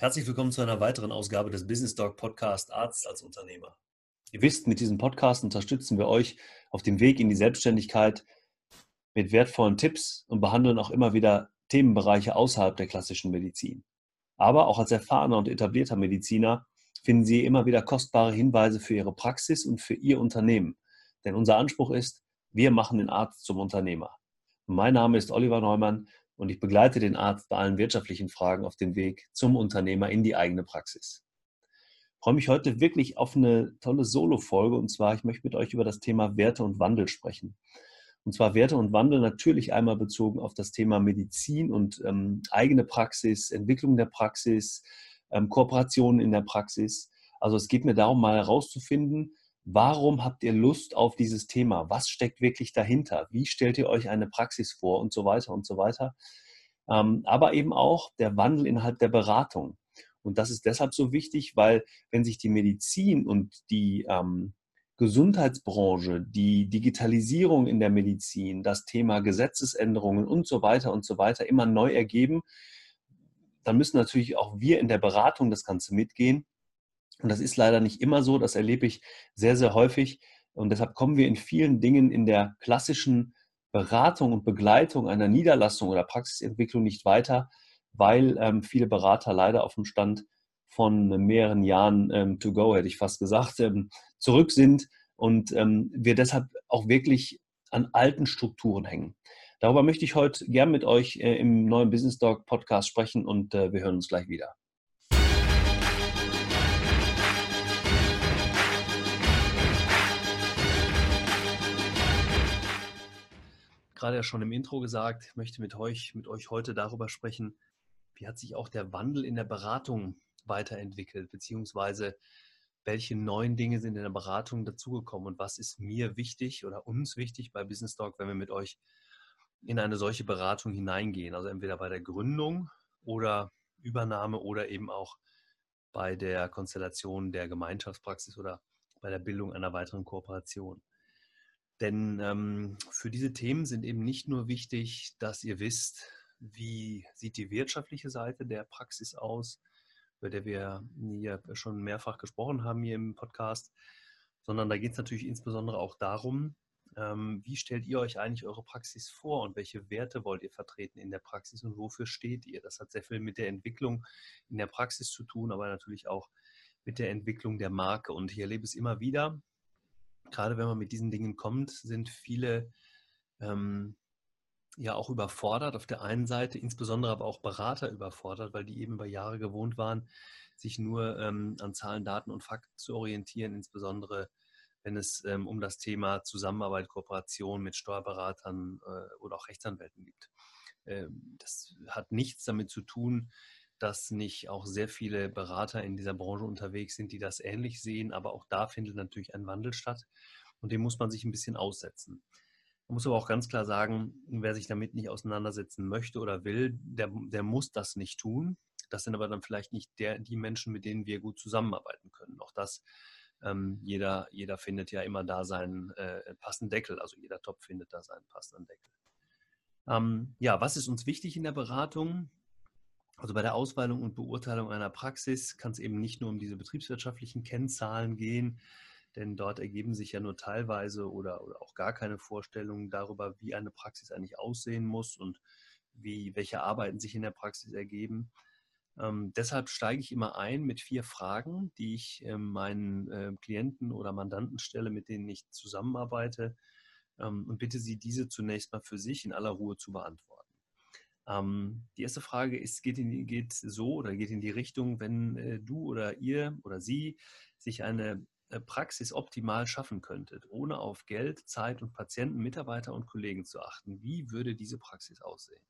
Herzlich willkommen zu einer weiteren Ausgabe des Business Dog Podcast Arzt als Unternehmer. Ihr wisst, mit diesem Podcast unterstützen wir euch auf dem Weg in die Selbstständigkeit mit wertvollen Tipps und behandeln auch immer wieder Themenbereiche außerhalb der klassischen Medizin. Aber auch als erfahrener und etablierter Mediziner finden Sie immer wieder kostbare Hinweise für Ihre Praxis und für Ihr Unternehmen. Denn unser Anspruch ist, wir machen den Arzt zum Unternehmer. mein Name ist Oliver Neumann und ich begleite den Arzt bei allen wirtschaftlichen Fragen auf dem Weg zum Unternehmer in die eigene Praxis. Ich freue mich heute wirklich auf eine tolle Solo-Folge und zwar, ich möchte mit euch über das Thema Werte und Wandel sprechen. Und zwar Werte und Wandel natürlich einmal bezogen auf das Thema Medizin und ähm, eigene Praxis, Entwicklung der Praxis, ähm, Kooperationen in der Praxis. Also es geht mir darum, mal herauszufinden, Warum habt ihr Lust auf dieses Thema? Was steckt wirklich dahinter? Wie stellt ihr euch eine Praxis vor und so weiter und so weiter? Ähm, aber eben auch der Wandel innerhalb der Beratung. Und das ist deshalb so wichtig, weil wenn sich die Medizin und die ähm, Gesundheitsbranche, die Digitalisierung in der Medizin, das Thema Gesetzesänderungen und so weiter und so weiter immer neu ergeben, dann müssen natürlich auch wir in der Beratung das Ganze mitgehen und das ist leider nicht immer so, das erlebe ich sehr, sehr häufig. Und deshalb kommen wir in vielen Dingen in der klassischen Beratung und Begleitung einer Niederlassung oder Praxisentwicklung nicht weiter, weil ähm, viele Berater leider auf dem Stand von mehreren Jahren ähm, to go, hätte ich fast gesagt, ähm, zurück sind und ähm, wir deshalb auch wirklich an alten Strukturen hängen. Darüber möchte ich heute gern mit euch äh, im neuen Business Dog Podcast sprechen und äh, wir hören uns gleich wieder. Gerade ja schon im Intro gesagt, ich möchte mit euch, mit euch heute darüber sprechen, wie hat sich auch der Wandel in der Beratung weiterentwickelt, beziehungsweise welche neuen Dinge sind in der Beratung dazugekommen und was ist mir wichtig oder uns wichtig bei Business Talk, wenn wir mit euch in eine solche Beratung hineingehen. Also entweder bei der Gründung oder Übernahme oder eben auch bei der Konstellation der Gemeinschaftspraxis oder bei der Bildung einer weiteren Kooperation. Denn ähm, für diese Themen sind eben nicht nur wichtig, dass ihr wisst, wie sieht die wirtschaftliche Seite der Praxis aus, über der wir hier schon mehrfach gesprochen haben hier im Podcast, sondern da geht es natürlich insbesondere auch darum, ähm, wie stellt ihr euch eigentlich eure Praxis vor und welche Werte wollt ihr vertreten in der Praxis und wofür steht ihr? Das hat sehr viel mit der Entwicklung in der Praxis zu tun, aber natürlich auch mit der Entwicklung der Marke. Und ich erlebe es immer wieder, gerade wenn man mit diesen Dingen kommt, sind viele ähm, ja auch überfordert. Auf der einen Seite, insbesondere aber auch Berater überfordert, weil die eben bei Jahre gewohnt waren, sich nur ähm, an Zahlen, Daten und Fakten zu orientieren, insbesondere wenn es ähm, um das Thema Zusammenarbeit, Kooperation mit Steuerberatern äh, oder auch Rechtsanwälten gibt. Ähm, das hat nichts damit zu tun, dass nicht auch sehr viele Berater in dieser Branche unterwegs sind, die das ähnlich sehen. Aber auch da findet natürlich ein Wandel statt und dem muss man sich ein bisschen aussetzen. Man muss aber auch ganz klar sagen, wer sich damit nicht auseinandersetzen möchte oder will, der, der muss das nicht tun. Das sind aber dann vielleicht nicht der, die Menschen, mit denen wir gut zusammenarbeiten können. Auch das, ähm, jeder, jeder findet ja immer da seinen äh, passenden Deckel. Also jeder Topf findet da seinen passenden Deckel. Ähm, ja, was ist uns wichtig in der Beratung? Also bei der Auswahlung und Beurteilung einer Praxis kann es eben nicht nur um diese betriebswirtschaftlichen Kennzahlen gehen, denn dort ergeben sich ja nur teilweise oder, oder auch gar keine Vorstellungen darüber, wie eine Praxis eigentlich aussehen muss und wie, welche Arbeiten sich in der Praxis ergeben. Ähm, deshalb steige ich immer ein mit vier Fragen, die ich äh, meinen äh, Klienten oder Mandanten stelle, mit denen ich zusammenarbeite ähm, und bitte sie, diese zunächst mal für sich in aller Ruhe zu beantworten. Ähm, die erste Frage ist, geht, in, geht so oder geht in die Richtung, wenn äh, du oder ihr oder sie sich eine äh, Praxis optimal schaffen könntet, ohne auf Geld, Zeit und Patienten, Mitarbeiter und Kollegen zu achten, wie würde diese Praxis aussehen?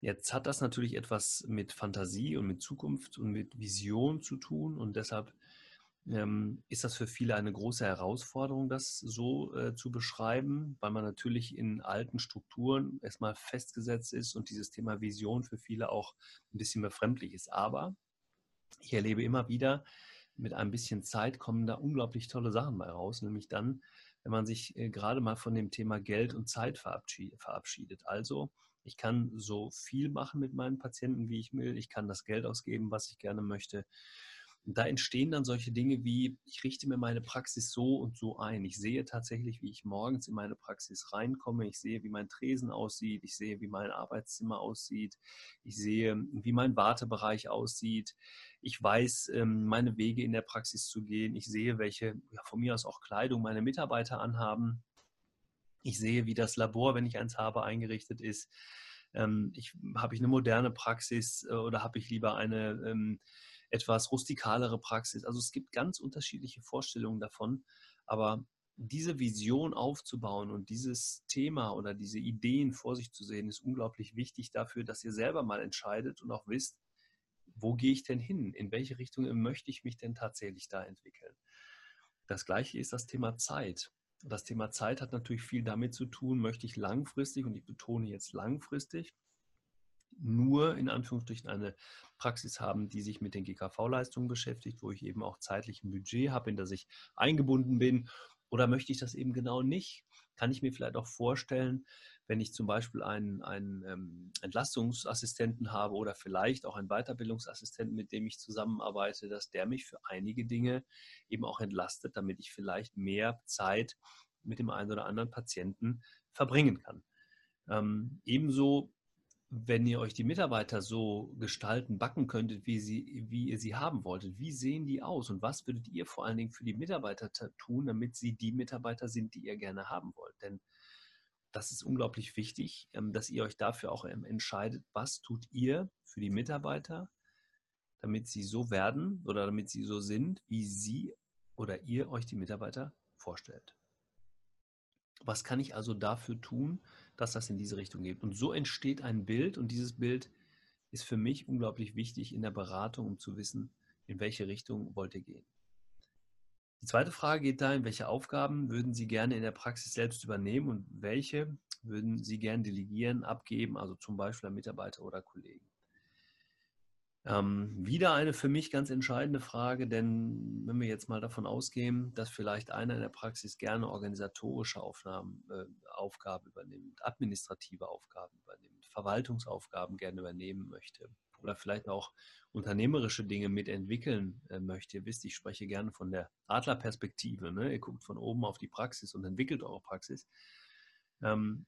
Jetzt hat das natürlich etwas mit Fantasie und mit Zukunft und mit Vision zu tun und deshalb ähm, ist das für viele eine große Herausforderung, das so äh, zu beschreiben, weil man natürlich in alten Strukturen erstmal festgesetzt ist und dieses Thema Vision für viele auch ein bisschen befremdlich ist. Aber ich erlebe immer wieder, mit ein bisschen Zeit kommen da unglaublich tolle Sachen bei raus, nämlich dann, wenn man sich äh, gerade mal von dem Thema Geld und Zeit verabschiedet. verabschiedet. Also Ich kann so viel machen mit meinen Patienten, wie ich will. Ich kann das Geld ausgeben, was ich gerne möchte. Und da entstehen dann solche Dinge wie, ich richte mir meine Praxis so und so ein. Ich sehe tatsächlich, wie ich morgens in meine Praxis reinkomme. Ich sehe, wie mein Tresen aussieht. Ich sehe, wie mein Arbeitszimmer aussieht. Ich sehe, wie mein Wartebereich aussieht. Ich weiß, ähm, meine Wege in der Praxis zu gehen. Ich sehe, welche ja, von mir aus auch Kleidung meine Mitarbeiter anhaben. Ich sehe, wie das Labor, wenn ich eins habe, eingerichtet ist. Ähm, ich, habe ich eine moderne Praxis äh, oder habe ich lieber eine ähm, etwas rustikalere Praxis. Also es gibt ganz unterschiedliche Vorstellungen davon, aber diese Vision aufzubauen und dieses Thema oder diese Ideen vor sich zu sehen, ist unglaublich wichtig dafür, dass ihr selber mal entscheidet und auch wisst, wo gehe ich denn hin? In welche Richtung möchte ich mich denn tatsächlich da entwickeln? Das gleiche ist das Thema Zeit. Das Thema Zeit hat natürlich viel damit zu tun, möchte ich langfristig, und ich betone jetzt langfristig, nur in Anführungsstrichen eine Praxis haben, die sich mit den GKV-Leistungen beschäftigt, wo ich eben auch zeitlich ein Budget habe, in das ich eingebunden bin? Oder möchte ich das eben genau nicht? Kann ich mir vielleicht auch vorstellen, wenn ich zum Beispiel einen, einen ähm, Entlastungsassistenten habe oder vielleicht auch einen Weiterbildungsassistenten, mit dem ich zusammenarbeite, dass der mich für einige Dinge eben auch entlastet, damit ich vielleicht mehr Zeit mit dem einen oder anderen Patienten verbringen kann. Ähm, ebenso wenn ihr euch die Mitarbeiter so gestalten, backen könntet, wie, sie, wie ihr sie haben wolltet, wie sehen die aus und was würdet ihr vor allen Dingen für die Mitarbeiter tun, damit sie die Mitarbeiter sind, die ihr gerne haben wollt? Denn das ist unglaublich wichtig, ähm, dass ihr euch dafür auch entscheidet, was tut ihr für die Mitarbeiter, damit sie so werden oder damit sie so sind, wie sie oder ihr euch die Mitarbeiter vorstellt. Was kann ich also dafür tun, dass das in diese Richtung geht? Und so entsteht ein Bild und dieses Bild ist für mich unglaublich wichtig in der Beratung, um zu wissen, in welche Richtung wollt ihr gehen. Die zweite Frage geht dahin, welche Aufgaben würden Sie gerne in der Praxis selbst übernehmen und welche würden Sie gerne delegieren, abgeben, also zum Beispiel an Mitarbeiter oder Kollegen? Ähm, wieder eine für mich ganz entscheidende Frage, denn wenn wir jetzt mal davon ausgehen, dass vielleicht einer in der Praxis gerne organisatorische Aufnahmen, äh, Aufgaben übernimmt, administrative Aufgaben übernimmt, Verwaltungsaufgaben gerne übernehmen möchte oder vielleicht auch unternehmerische Dinge mitentwickeln äh, möchte. Ihr wisst, ich spreche gerne von der Adlerperspektive. Ne? Ihr guckt von oben auf die Praxis und entwickelt eure Praxis. Ähm,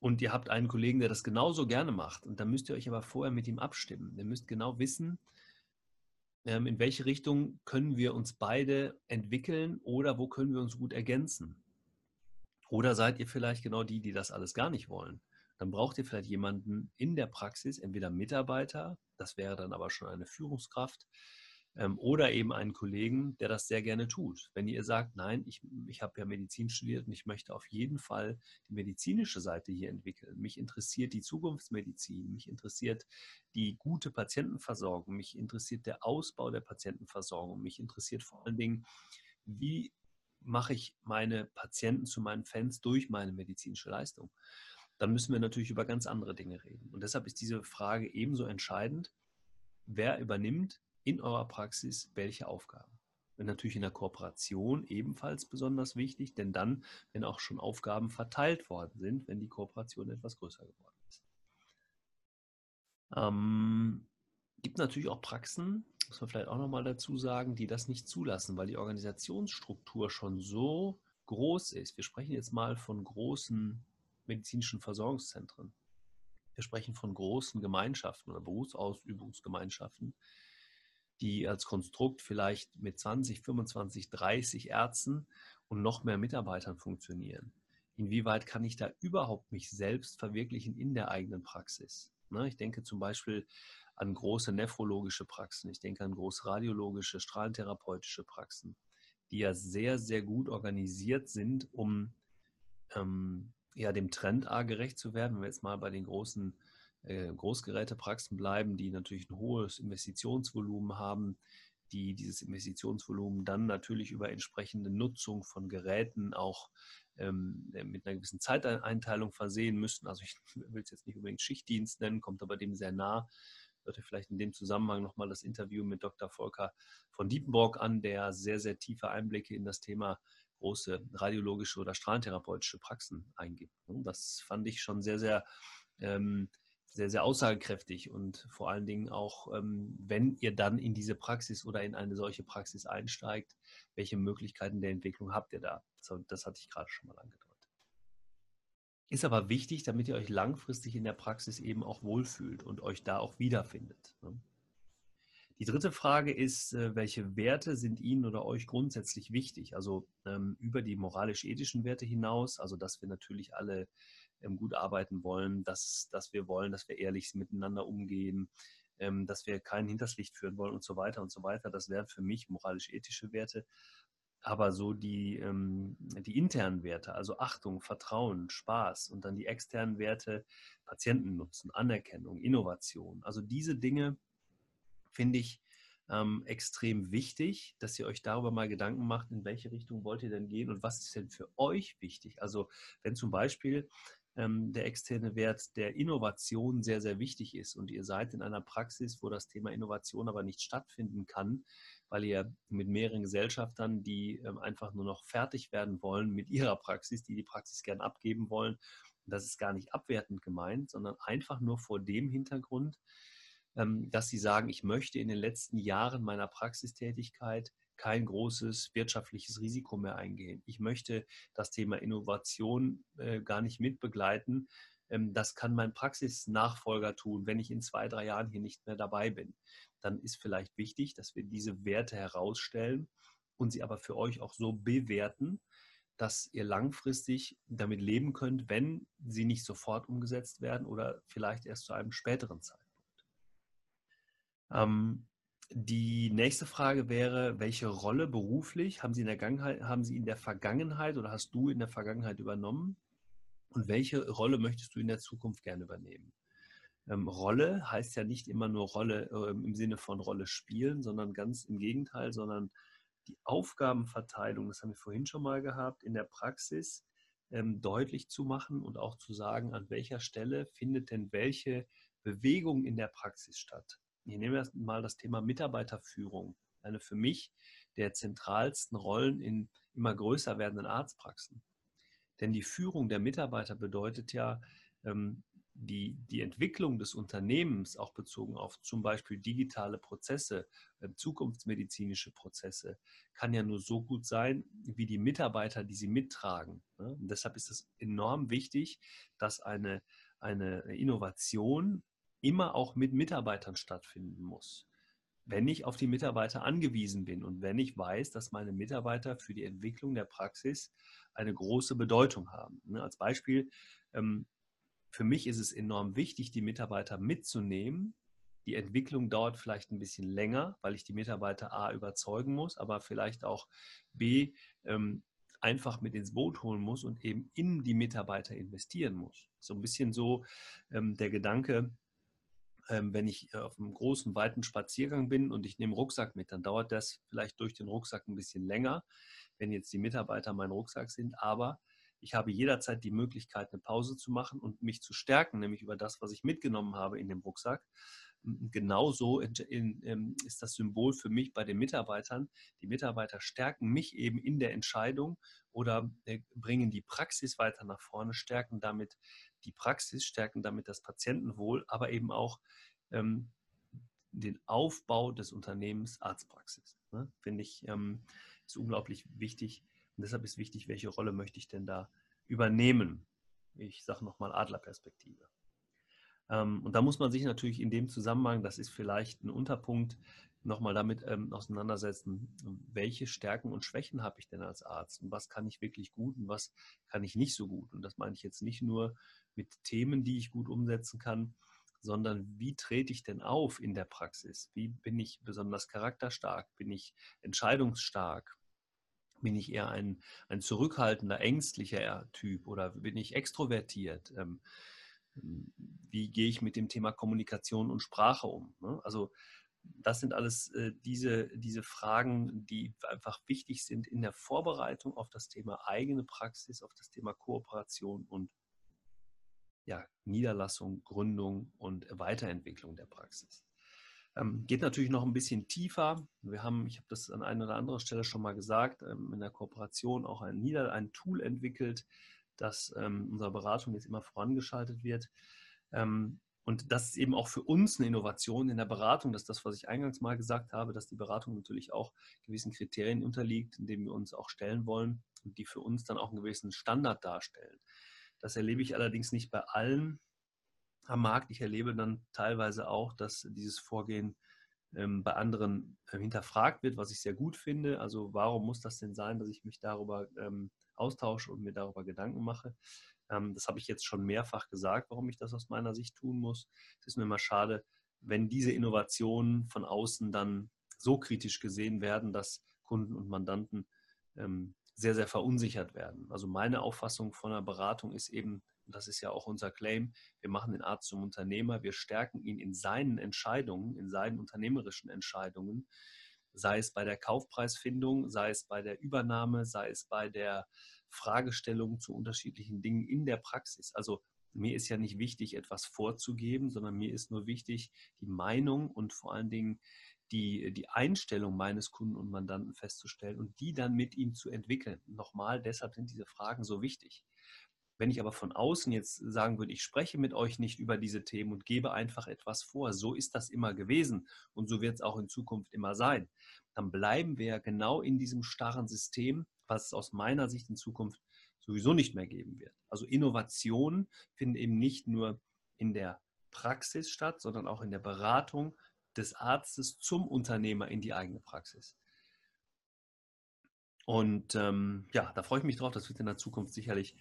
und ihr habt einen Kollegen, der das genauso gerne macht. Und dann müsst ihr euch aber vorher mit ihm abstimmen. Ihr müsst genau wissen, ähm, in welche Richtung können wir uns beide entwickeln oder wo können wir uns gut ergänzen. Oder seid ihr vielleicht genau die, die das alles gar nicht wollen? Dann braucht ihr vielleicht jemanden in der Praxis, entweder Mitarbeiter, das wäre dann aber schon eine Führungskraft, oder eben einen Kollegen, der das sehr gerne tut. Wenn ihr sagt, nein, ich, ich habe ja Medizin studiert und ich möchte auf jeden Fall die medizinische Seite hier entwickeln. Mich interessiert die Zukunftsmedizin, mich interessiert die gute Patientenversorgung, mich interessiert der Ausbau der Patientenversorgung, mich interessiert vor allen Dingen, wie mache ich meine Patienten zu meinen Fans durch meine medizinische Leistung. Dann müssen wir natürlich über ganz andere Dinge reden. Und deshalb ist diese Frage ebenso entscheidend, wer übernimmt in eurer Praxis welche Aufgaben. Und natürlich in der Kooperation ebenfalls besonders wichtig, denn dann, wenn auch schon Aufgaben verteilt worden sind, wenn die Kooperation etwas größer geworden ist. Ähm, gibt natürlich auch Praxen, muss man vielleicht auch nochmal dazu sagen, die das nicht zulassen, weil die Organisationsstruktur schon so groß ist. Wir sprechen jetzt mal von großen medizinischen Versorgungszentren. Wir sprechen von großen Gemeinschaften oder Berufsausübungsgemeinschaften, die als Konstrukt vielleicht mit 20, 25, 30 Ärzten und noch mehr Mitarbeitern funktionieren. Inwieweit kann ich da überhaupt mich selbst verwirklichen in der eigenen Praxis? Ne, ich denke zum Beispiel an große nephrologische Praxen, ich denke an große radiologische, strahlentherapeutische Praxen, die ja sehr, sehr gut organisiert sind, um ähm, ja, dem Trend A gerecht zu werden. Wenn wir jetzt mal bei den großen äh, Großgerätepraxen bleiben, die natürlich ein hohes Investitionsvolumen haben, die dieses Investitionsvolumen dann natürlich über entsprechende Nutzung von Geräten auch ähm, äh, mit einer gewissen Zeiteinteilung versehen müssen. Also ich will es jetzt nicht unbedingt Schichtdienst nennen, kommt aber dem sehr nah. Hörte vielleicht in dem Zusammenhang nochmal das Interview mit Dr. Volker von Diepenborg an, der sehr, sehr tiefe Einblicke in das Thema große radiologische oder strahlentherapeutische Praxen eingibt. Das fand ich schon sehr, sehr ähm, sehr, sehr aussagekräftig und vor allen Dingen auch, ähm, wenn ihr dann in diese Praxis oder in eine solche Praxis einsteigt, welche Möglichkeiten der Entwicklung habt ihr da? Das hatte ich gerade schon mal angedeutet. Ist aber wichtig, damit ihr euch langfristig in der Praxis eben auch wohlfühlt und euch da auch wiederfindet. Ne? Die dritte Frage ist, äh, welche Werte sind Ihnen oder euch grundsätzlich wichtig? Also ähm, über die moralisch-ethischen Werte hinaus, also dass wir natürlich alle gut arbeiten wollen, dass, dass wir wollen, dass wir ehrlich miteinander umgehen, ähm, dass wir keinen hinters Licht führen wollen und so weiter und so weiter. Das wären für mich moralisch-ethische Werte. Aber so die, ähm, die internen Werte, also Achtung, Vertrauen, Spaß und dann die externen Werte, Patientennutzen, Anerkennung, Innovation. Also diese Dinge finde ich ähm, extrem wichtig, dass ihr euch darüber mal Gedanken macht, in welche Richtung wollt ihr denn gehen und was ist denn für euch wichtig. Also wenn zum Beispiel ähm, der externe Wert der Innovation sehr, sehr wichtig ist. Und ihr seid in einer Praxis, wo das Thema Innovation aber nicht stattfinden kann, weil ihr mit mehreren Gesellschaftern, die ähm, einfach nur noch fertig werden wollen mit ihrer Praxis, die die Praxis gern abgeben wollen, und das ist gar nicht abwertend gemeint, sondern einfach nur vor dem Hintergrund, ähm, dass sie sagen, ich möchte in den letzten Jahren meiner Praxistätigkeit kein großes wirtschaftliches Risiko mehr eingehen. Ich möchte das Thema Innovation äh, gar nicht mitbegleiten. Ähm, das kann mein Praxisnachfolger tun, wenn ich in zwei, drei Jahren hier nicht mehr dabei bin. Dann ist vielleicht wichtig, dass wir diese Werte herausstellen und sie aber für euch auch so bewerten, dass ihr langfristig damit leben könnt, wenn sie nicht sofort umgesetzt werden oder vielleicht erst zu einem späteren Zeitpunkt. Ähm, die nächste Frage wäre, welche Rolle beruflich haben Sie, in der haben Sie in der Vergangenheit oder hast du in der Vergangenheit übernommen? Und welche Rolle möchtest du in der Zukunft gerne übernehmen? Ähm, Rolle heißt ja nicht immer nur Rolle äh, im Sinne von Rolle spielen, sondern ganz im Gegenteil, sondern die Aufgabenverteilung, das haben wir vorhin schon mal gehabt, in der Praxis ähm, deutlich zu machen und auch zu sagen, an welcher Stelle findet denn welche Bewegung in der Praxis statt. Ich nehme erst mal das Thema Mitarbeiterführung, eine für mich der zentralsten Rollen in immer größer werdenden Arztpraxen. Denn die Führung der Mitarbeiter bedeutet ja, ähm, die, die Entwicklung des Unternehmens, auch bezogen auf zum Beispiel digitale Prozesse, äh, zukunftsmedizinische Prozesse, kann ja nur so gut sein, wie die Mitarbeiter, die sie mittragen. Ne? Und deshalb ist es enorm wichtig, dass eine, eine Innovation immer auch mit Mitarbeitern stattfinden muss. Wenn ich auf die Mitarbeiter angewiesen bin und wenn ich weiß, dass meine Mitarbeiter für die Entwicklung der Praxis eine große Bedeutung haben. Ne, als Beispiel, ähm, für mich ist es enorm wichtig, die Mitarbeiter mitzunehmen. Die Entwicklung dauert vielleicht ein bisschen länger, weil ich die Mitarbeiter A überzeugen muss, aber vielleicht auch B ähm, einfach mit ins Boot holen muss und eben in die Mitarbeiter investieren muss. So ein bisschen so ähm, der Gedanke, ähm, wenn ich äh, auf einem großen, weiten Spaziergang bin und ich nehme Rucksack mit, dann dauert das vielleicht durch den Rucksack ein bisschen länger, wenn jetzt die Mitarbeiter mein Rucksack sind. Aber ich habe jederzeit die Möglichkeit, eine Pause zu machen und mich zu stärken, nämlich über das, was ich mitgenommen habe in dem Rucksack. Genauso ähm, ist das Symbol für mich bei den Mitarbeitern. Die Mitarbeiter stärken mich eben in der Entscheidung oder äh, bringen die Praxis weiter nach vorne, stärken damit die Praxis, stärken damit das Patientenwohl, aber eben auch ähm, den Aufbau des Unternehmens Arztpraxis. Ne? Finde ich, ähm, ist unglaublich wichtig. Und deshalb ist wichtig, welche Rolle möchte ich denn da übernehmen? Ich sage nochmal Adlerperspektive. Ähm, und da muss man sich natürlich in dem Zusammenhang, das ist vielleicht ein Unterpunkt, nochmal damit ähm, auseinandersetzen, welche Stärken und Schwächen habe ich denn als Arzt und was kann ich wirklich gut und was kann ich nicht so gut. Und das meine ich jetzt nicht nur mit Themen, die ich gut umsetzen kann, sondern wie trete ich denn auf in der Praxis? Wie bin ich besonders charakterstark? Bin ich entscheidungsstark? Bin ich eher ein, ein zurückhaltender, ängstlicher Typ oder bin ich extrovertiert? Ähm, wie gehe ich mit dem Thema Kommunikation und Sprache um? Ne? Also das sind alles äh, diese, diese Fragen, die einfach wichtig sind in der Vorbereitung auf das Thema eigene Praxis, auf das Thema Kooperation und ja, Niederlassung, Gründung und Weiterentwicklung der Praxis. Ähm, geht natürlich noch ein bisschen tiefer. Wir haben, ich habe das an einer oder anderen Stelle schon mal gesagt, ähm, in der Kooperation auch ein, Nieder ein Tool entwickelt, das ähm, unserer Beratung jetzt immer vorangeschaltet wird. Ähm, und das ist eben auch für uns eine Innovation in der Beratung. Das ist das, was ich eingangs mal gesagt habe, dass die Beratung natürlich auch gewissen Kriterien unterliegt, in denen wir uns auch stellen wollen und die für uns dann auch einen gewissen Standard darstellen. Das erlebe ich allerdings nicht bei allen am Markt. Ich erlebe dann teilweise auch, dass dieses Vorgehen ähm, bei anderen äh, hinterfragt wird, was ich sehr gut finde. Also warum muss das denn sein, dass ich mich darüber ähm, austausche und mir darüber Gedanken mache? Ähm, das habe ich jetzt schon mehrfach gesagt, warum ich das aus meiner Sicht tun muss. Es ist mir immer schade, wenn diese Innovationen von außen dann so kritisch gesehen werden, dass Kunden und Mandanten ähm, sehr, sehr verunsichert werden. Also meine Auffassung von einer Beratung ist eben, das ist ja auch unser Claim, wir machen den Arzt zum Unternehmer, wir stärken ihn in seinen Entscheidungen, in seinen unternehmerischen Entscheidungen, sei es bei der Kaufpreisfindung, sei es bei der Übernahme, sei es bei der Fragestellungen zu unterschiedlichen Dingen in der Praxis. Also mir ist ja nicht wichtig, etwas vorzugeben, sondern mir ist nur wichtig, die Meinung und vor allen Dingen die, die Einstellung meines Kunden und Mandanten festzustellen und die dann mit ihm zu entwickeln. Nochmal, deshalb sind diese Fragen so wichtig. Wenn ich aber von außen jetzt sagen würde, ich spreche mit euch nicht über diese Themen und gebe einfach etwas vor, so ist das immer gewesen und so wird es auch in Zukunft immer sein, dann bleiben wir genau in diesem starren System, was es aus meiner Sicht in Zukunft sowieso nicht mehr geben wird. Also Innovationen finden eben nicht nur in der Praxis statt, sondern auch in der Beratung des Arztes zum Unternehmer in die eigene Praxis. Und ähm, ja, da freue ich mich drauf. Das wird in der Zukunft sicherlich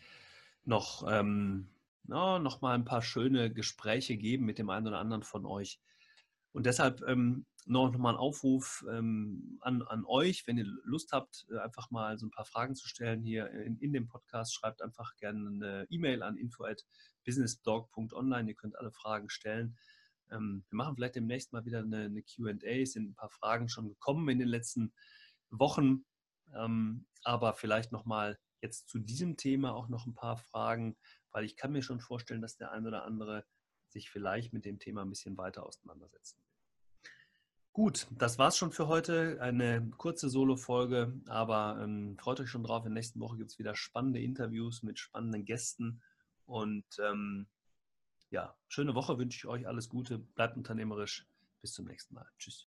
noch, ähm, ja, noch mal ein paar schöne Gespräche geben mit dem einen oder anderen von euch. Und deshalb ähm, noch, noch mal ein Aufruf ähm, an, an euch, wenn ihr Lust habt, äh, einfach mal so ein paar Fragen zu stellen hier in, in dem Podcast, schreibt einfach gerne eine E-Mail an info@businessblog.online. Ihr könnt alle Fragen stellen. Ähm, wir machen vielleicht demnächst mal wieder eine, eine QA. Es sind ein paar Fragen schon gekommen in den letzten Wochen, ähm, aber vielleicht noch mal jetzt zu diesem Thema auch noch ein paar Fragen, weil ich kann mir schon vorstellen, dass der ein oder andere sich vielleicht mit dem Thema ein bisschen weiter auseinandersetzen will. Gut, das war's schon für heute. Eine kurze Solo-Folge, aber ähm, freut euch schon drauf. In der nächsten Woche gibt es wieder spannende Interviews mit spannenden Gästen. Und ähm, ja, schöne Woche wünsche ich euch. Alles Gute, bleibt unternehmerisch. Bis zum nächsten Mal. Tschüss.